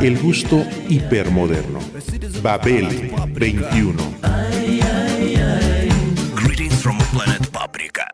El gusto hipermoderno. Babel 21. Greetings from planet Paprika.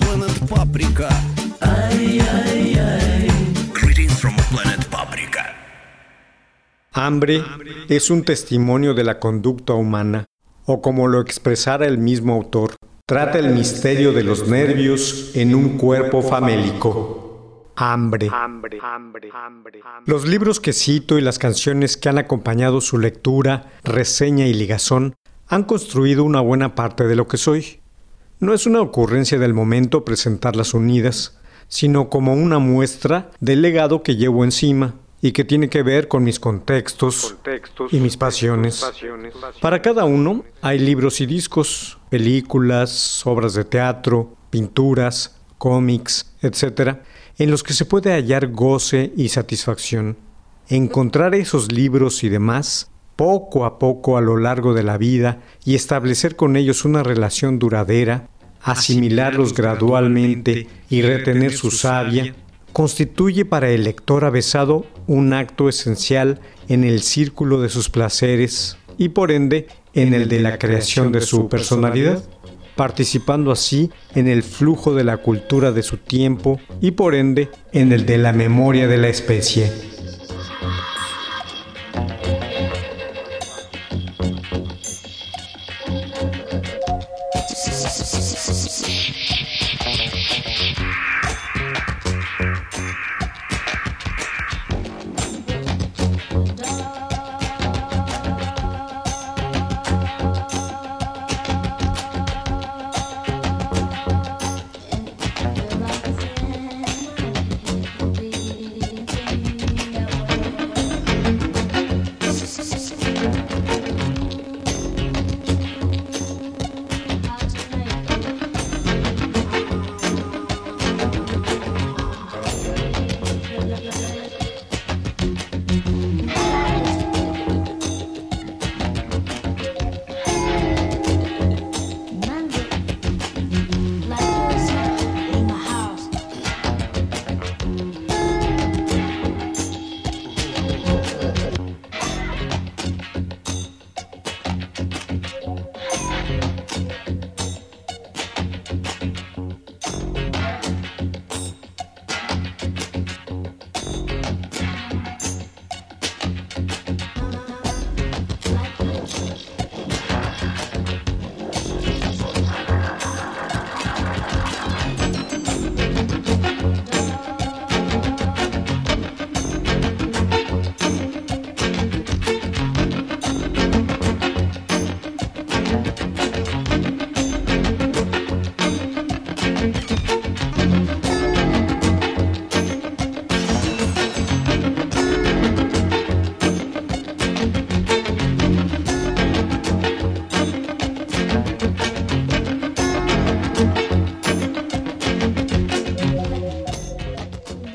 Paprika. ay, ay, ay. Greetings from planet Paprika. Hambre es un testimonio de la conducta humana, o como lo expresara el mismo autor, trata el misterio de los nervios en un cuerpo famélico. Hambre. Los libros que cito y las canciones que han acompañado su lectura, reseña y ligazón han construido una buena parte de lo que soy. No es una ocurrencia del momento presentarlas unidas, sino como una muestra del legado que llevo encima y que tiene que ver con mis contextos, y mis pasiones. Para cada uno hay libros y discos, películas, obras de teatro, pinturas, cómics, etc., en los que se puede hallar goce y satisfacción. Encontrar esos libros y demás poco a poco a lo largo de la vida y establecer con ellos una relación duradera, asimilarlos gradualmente y retener su savia, constituye para el lector avesado un acto esencial en el círculo de sus placeres y por ende en el de la creación de su personalidad, participando así en el flujo de la cultura de su tiempo y por ende en el de la memoria de la especie.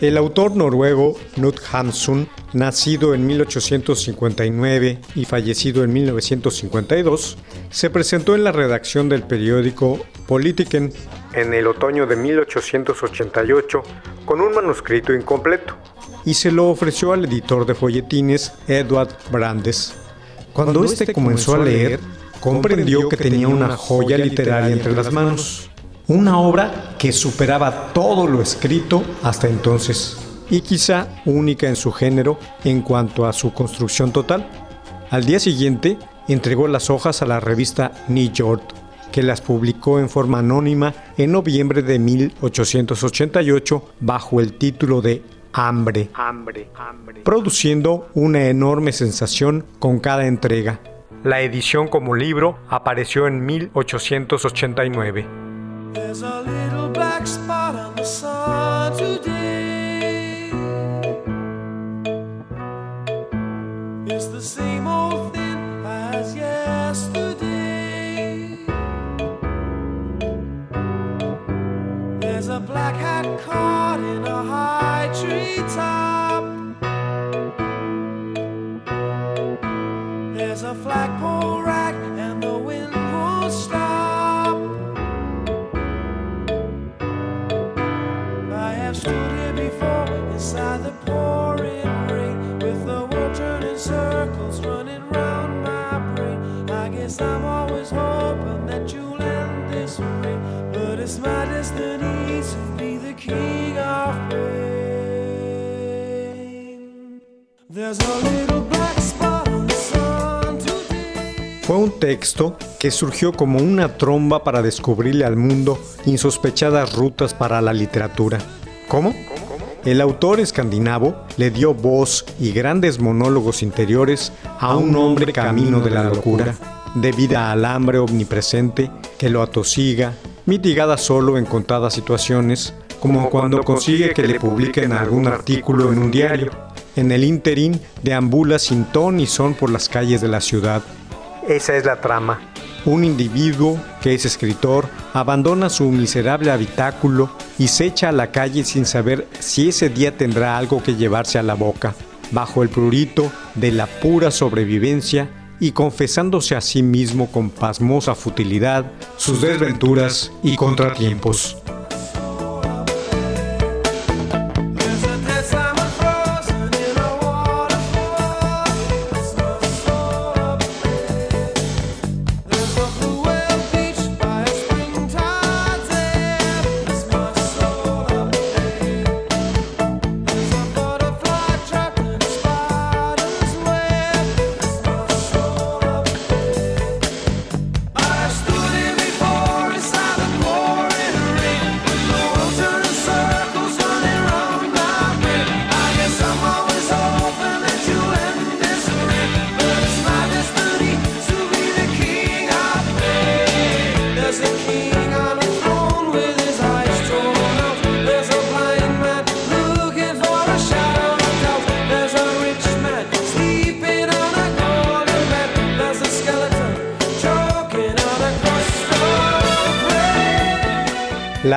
El autor noruego Knut Hamsun, nacido en 1859 y fallecido en 1952, se presentó en la redacción del periódico Politiken en el otoño de 1888 con un manuscrito incompleto y se lo ofreció al editor de folletines Edward Brandes. Cuando éste comenzó a leer, comprendió que tenía una joya literaria entre las manos una obra que superaba todo lo escrito hasta entonces. y quizá única en su género en cuanto a su construcción total. Al día siguiente, entregó las hojas a la revista New York, que las publicó en forma anónima en noviembre de 1888 bajo el título de Hambre, produciendo una enorme sensación con cada entrega. La edición como libro apareció en 1889. There's a little black spot on the sun today. It's the same old thing as yesterday. There's a black hat caught in a texto que surgió como una tromba para descubrirle al mundo insospechadas rutas para la literatura. ¿Cómo? El autor escandinavo le dio voz y grandes monólogos interiores a un hombre camino de la locura, debida al hambre omnipresente que lo atosiga, mitigada solo en contadas situaciones, como cuando consigue que le publiquen algún artículo en un diario. En el interín deambula sin ton y son por las calles de la ciudad, esa es la trama. Un individuo que es escritor abandona su miserable habitáculo y se echa a la calle sin saber si ese día tendrá algo que llevarse a la boca, bajo el prurito de la pura sobrevivencia y confesándose a sí mismo con pasmosa futilidad sus desventuras y contratiempos.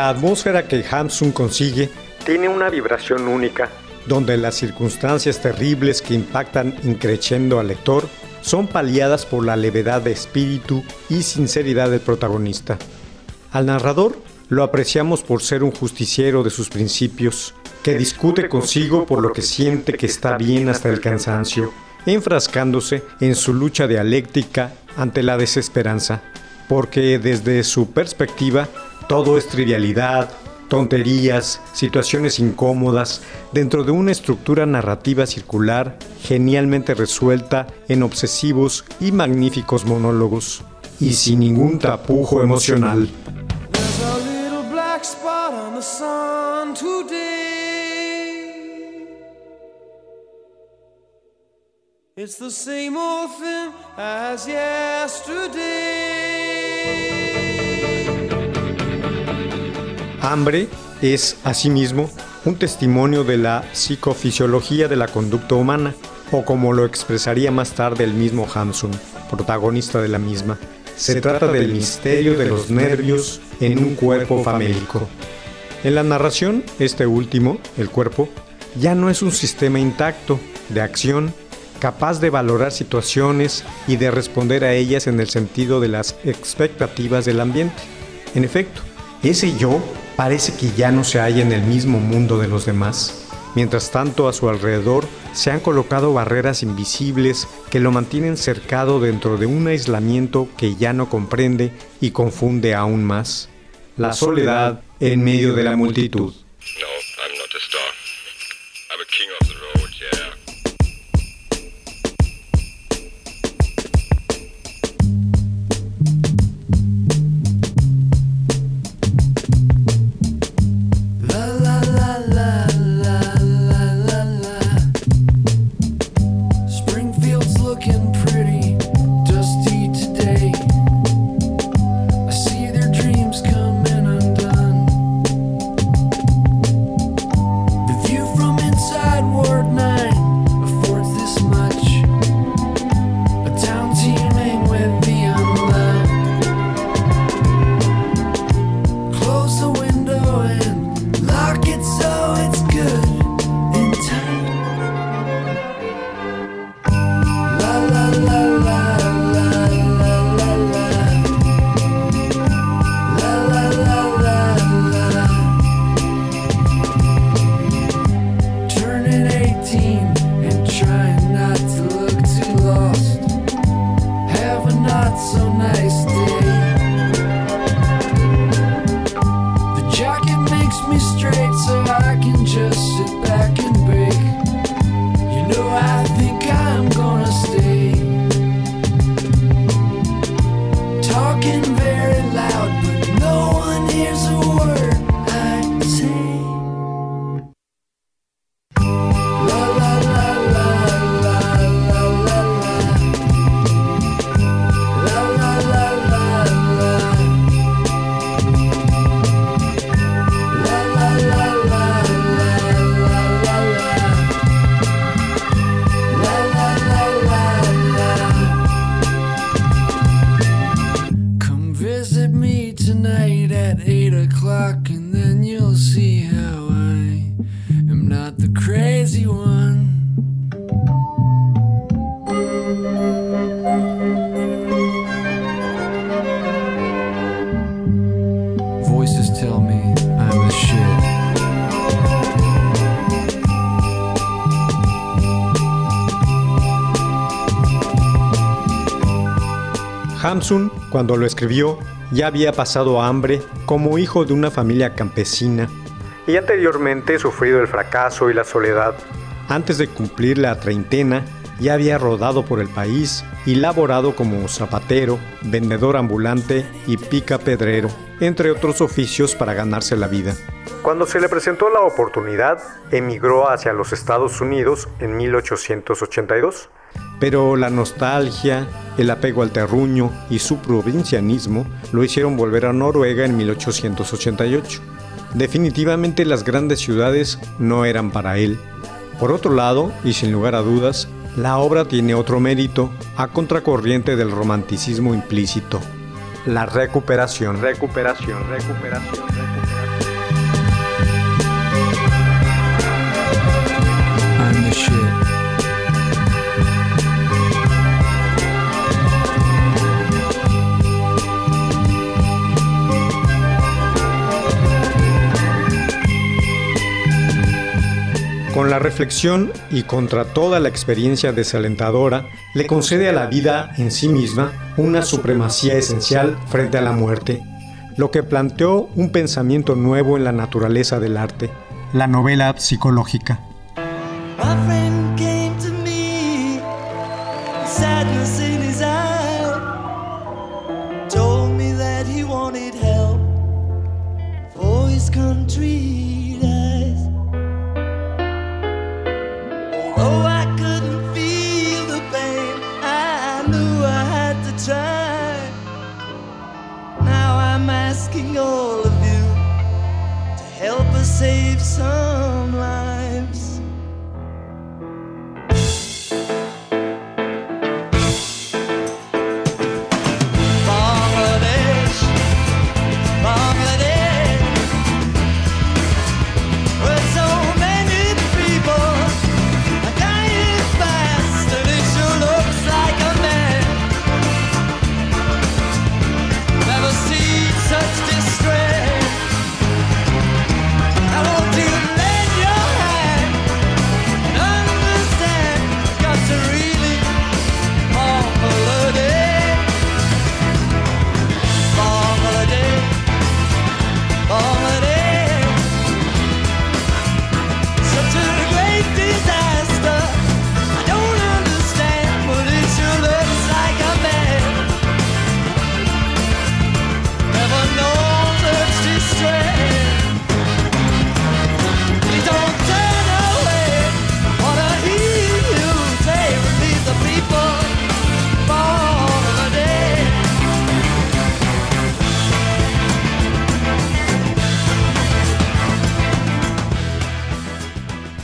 La atmósfera que Hamsun consigue tiene una vibración única, donde las circunstancias terribles que impactan increciendo al lector son paliadas por la levedad de espíritu y sinceridad del protagonista. Al narrador lo apreciamos por ser un justiciero de sus principios, que discute consigo por lo que siente que está bien hasta el cansancio, enfrascándose en su lucha dialéctica ante la desesperanza, porque desde su perspectiva todo es trivialidad, tonterías, situaciones incómodas, dentro de una estructura narrativa circular genialmente resuelta en obsesivos y magníficos monólogos, y sin ningún tapujo emocional. Hambre es, asimismo, un testimonio de la psicofisiología de la conducta humana, o como lo expresaría más tarde el mismo Hamsun, protagonista de la misma. Se trata del misterio de los nervios en un cuerpo famélico. En la narración, este último, el cuerpo, ya no es un sistema intacto de acción capaz de valorar situaciones y de responder a ellas en el sentido de las expectativas del ambiente. En efecto, ese yo parece que ya no se halla en el mismo mundo de los demás. Mientras tanto, a su alrededor se han colocado barreras invisibles que lo mantienen cercado dentro de un aislamiento que ya no comprende y confunde aún más. La soledad en medio de la multitud. Hamsun, cuando lo escribió, ya había pasado hambre como hijo de una familia campesina y anteriormente sufrido el fracaso y la soledad. Antes de cumplir la treintena, ya había rodado por el país y laborado como zapatero, vendedor ambulante y pica pedrero, entre otros oficios para ganarse la vida. Cuando se le presentó la oportunidad, emigró hacia los Estados Unidos en 1882. Pero la nostalgia, el apego al terruño y su provincianismo lo hicieron volver a Noruega en 1888. Definitivamente las grandes ciudades no eran para él. Por otro lado, y sin lugar a dudas, la obra tiene otro mérito a contracorriente del romanticismo implícito. La recuperación, recuperación, recuperación, recuperación. Con la reflexión y contra toda la experiencia desalentadora, le concede a la vida en sí misma una supremacía esencial frente a la muerte, lo que planteó un pensamiento nuevo en la naturaleza del arte, la novela psicológica.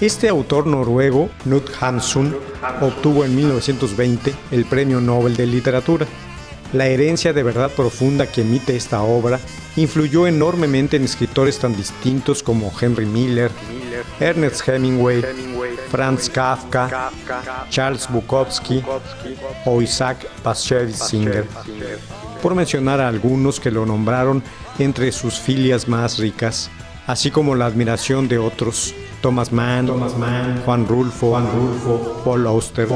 Este autor noruego, Knut Hamsun, obtuvo en 1920 el Premio Nobel de Literatura. La herencia de verdad profunda que emite esta obra influyó enormemente en escritores tan distintos como Henry Miller, Ernest Hemingway, Franz Kafka, Charles Bukowski o Isaac Bashevis Singer, por mencionar a algunos que lo nombraron entre sus filias más ricas, así como la admiración de otros, Thomas Mann, Juan Rulfo, Paul Auster,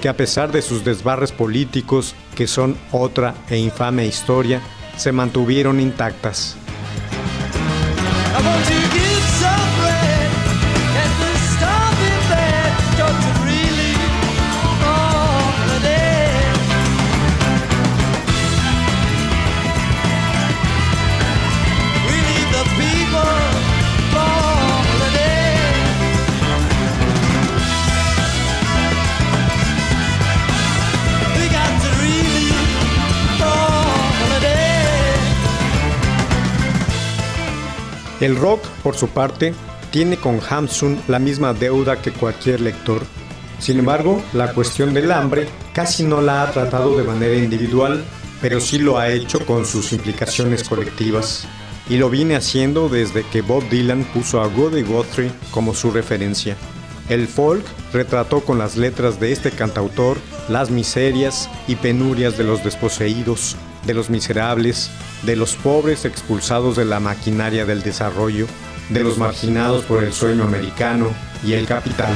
que a pesar de sus desbarres políticos, que son otra e infame historia, se mantuvieron intactas. El rock, por su parte, tiene con Hamsun la misma deuda que cualquier lector. Sin embargo, la cuestión del hambre casi no la ha tratado de manera individual, pero sí lo ha hecho con sus implicaciones colectivas. Y lo viene haciendo desde que Bob Dylan puso a Woody Guthrie como su referencia. El folk retrató con las letras de este cantautor las miserias y penurias de los desposeídos, de los miserables, de los pobres expulsados de la maquinaria del desarrollo, de los marginados por el sueño americano y el capital.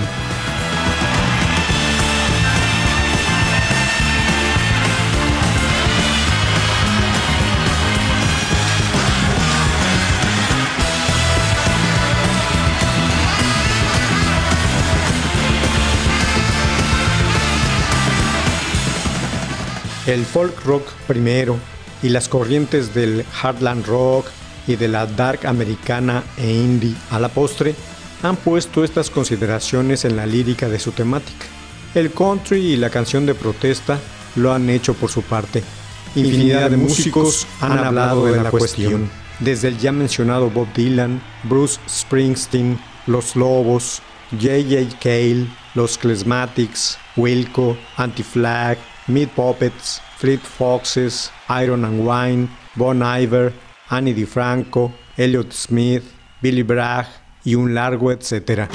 El folk rock primero y las corrientes del hardland rock y de la dark americana e indie a la postre han puesto estas consideraciones en la lírica de su temática. El country y la canción de protesta lo han hecho por su parte. Infinidad de músicos han hablado de la cuestión, desde el ya mencionado Bob Dylan, Bruce Springsteen, Los Lobos, J.J. Cale, Los Klesmatics, Wilco, Anti-Flag, Meat Puppets, Fleet Foxes, Iron and Wine, Bon Iver, Annie DiFranco, Elliot Smith, Billy Bragg y un largo etcétera.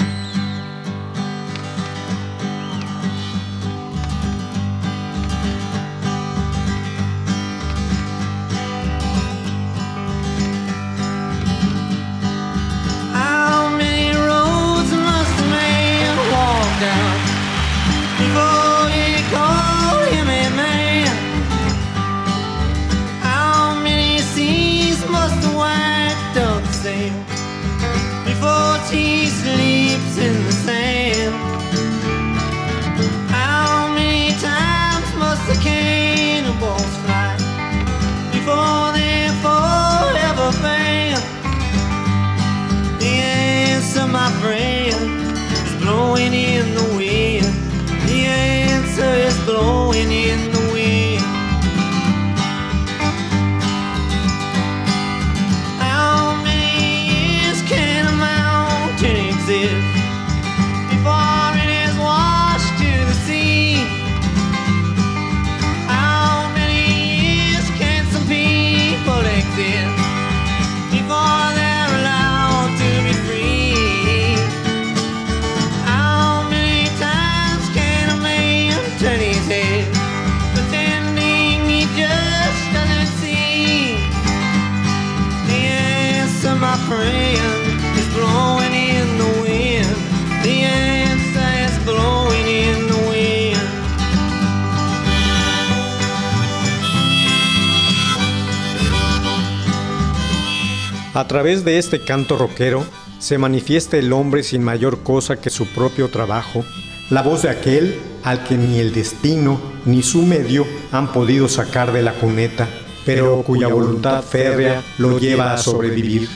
A través de este canto rockero se manifiesta el hombre sin mayor cosa que su propio trabajo, la voz de aquel al que ni el destino ni su medio han podido sacar de la cuneta, pero cuya voluntad férrea lo lleva a sobrevivir.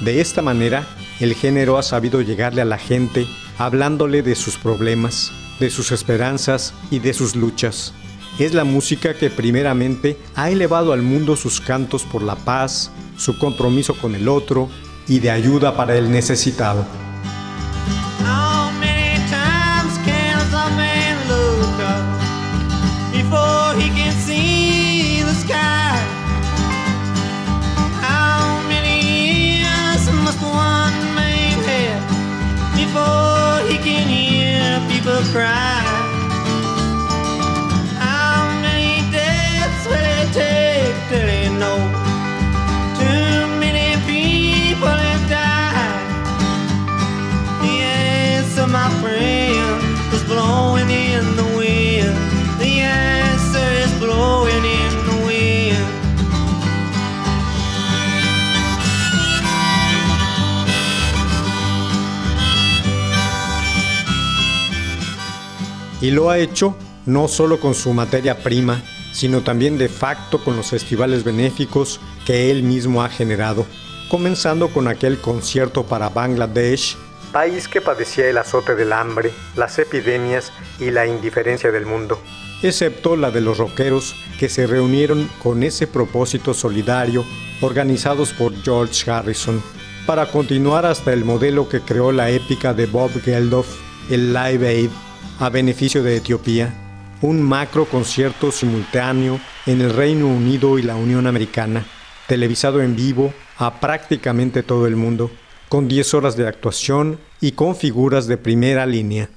De esta manera, el género ha sabido llegarle a la gente hablándole de sus problemas, de sus esperanzas y de sus luchas. Es la música que primeramente ha elevado al mundo sus cantos por la paz, su compromiso con el otro y de ayuda para el necesitado. Lo ha hecho no solo con su materia prima, sino también de facto con los festivales benéficos que él mismo ha generado, comenzando con aquel concierto para Bangladesh, país que padecía el azote del hambre, las epidemias y la indiferencia del mundo, excepto la de los rockeros que se reunieron con ese propósito solidario organizados por George Harrison, para continuar hasta el modelo que creó la épica de Bob Geldof, el Live Aid, a beneficio de Etiopía, un macro concierto simultáneo en el Reino Unido y la Unión Americana, televisado en vivo a prácticamente todo el mundo, con 10 horas de actuación y con figuras de primera línea.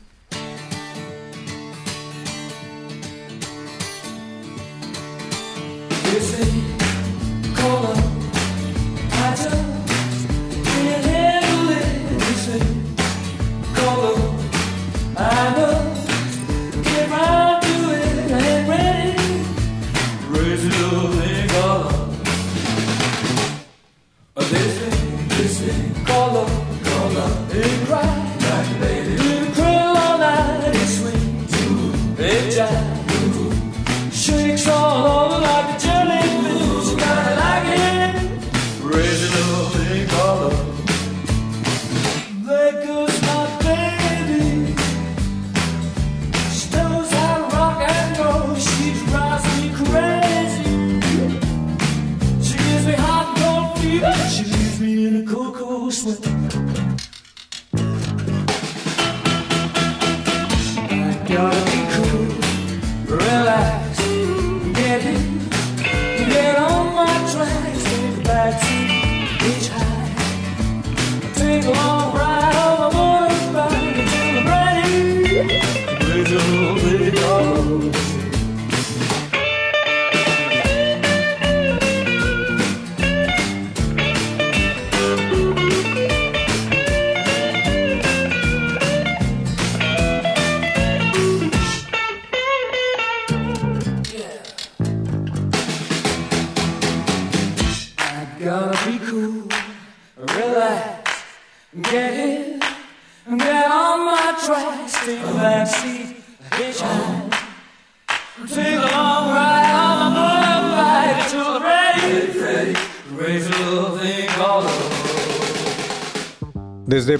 you.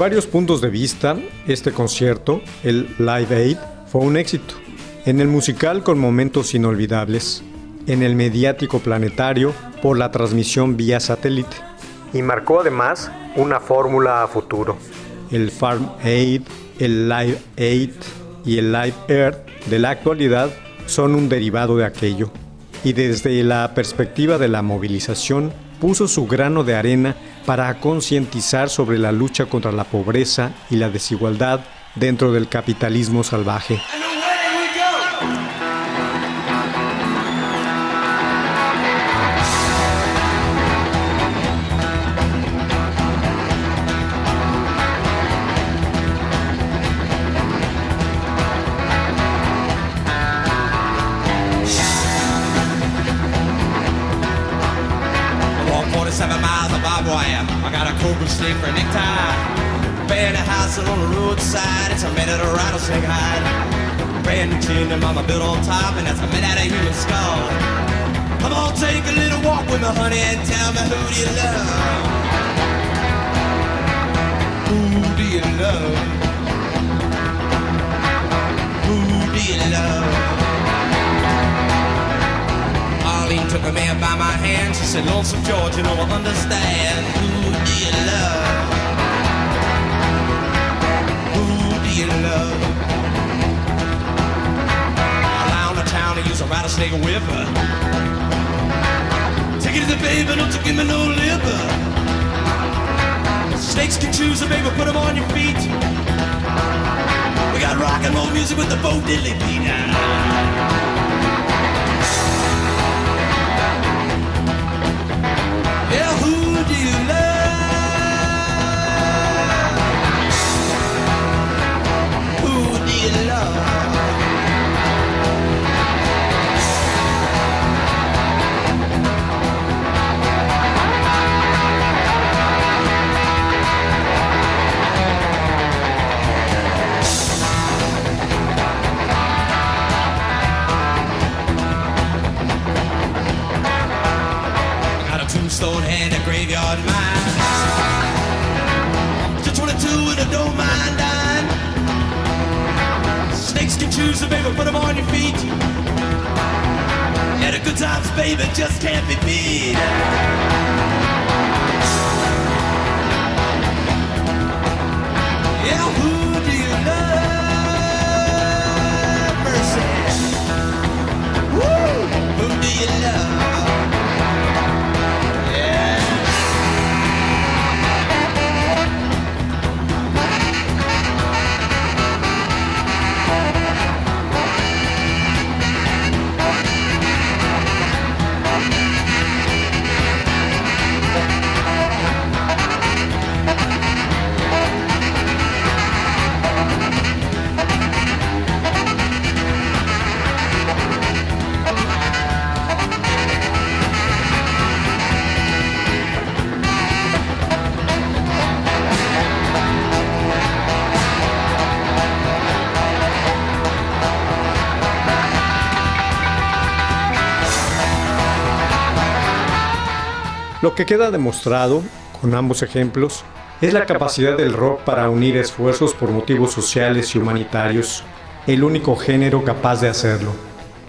Varios puntos de vista, este concierto, el Live Aid, fue un éxito. En el musical con momentos inolvidables, en el mediático planetario por la transmisión vía satélite. Y marcó además una fórmula a futuro. El Farm Aid, el Live Aid y el Live Earth de la actualidad son un derivado de aquello. Y desde la perspectiva de la movilización, puso su grano de arena para concientizar sobre la lucha contra la pobreza y la desigualdad dentro del capitalismo salvaje. Who do you love? Who do you love? Took a man by my hand. She said, Lonesome George, you know I understand. Who do you love? Who do you love? Around the town, a. Take it to baby, don't you give me no liver. Snakes can choose a baby, put them on your feet. We got rock and roll music with the Bo Diddley beat. Yeah, who do you love? Who do you love? Que queda demostrado con ambos ejemplos es la capacidad del rock para unir esfuerzos por motivos sociales y humanitarios, el único género capaz de hacerlo.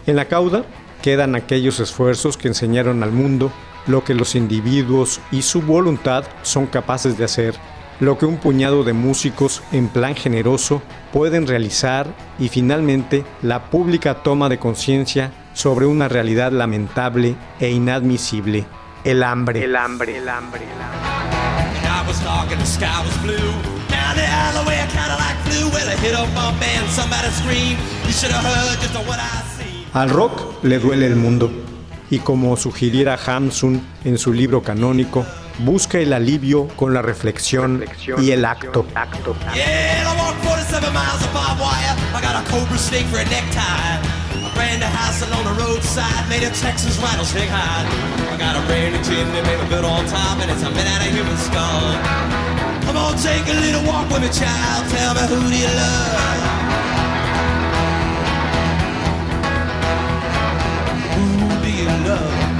En la cauda quedan aquellos esfuerzos que enseñaron al mundo lo que los individuos y su voluntad son capaces de hacer, lo que un puñado de músicos en plan generoso pueden realizar y finalmente la pública toma de conciencia sobre una realidad lamentable e inadmisible, el hambre. El hambre, el hambre, el. Al rock le duele el mundo, y como sugiriera Hamsun en su libro canónico, busca el alivio con la reflexión y el acto. Yeah, I walked 47 miles of barbed wire. I got a cobra snake for a necktie. I brand a house along the roadside, made a Texas rattlesnake hide. I got a brand new chimney, made a built on top, and it's a made out of human skull. Come on, take a little walk with me, child. Tell me who do you love? Who do you love?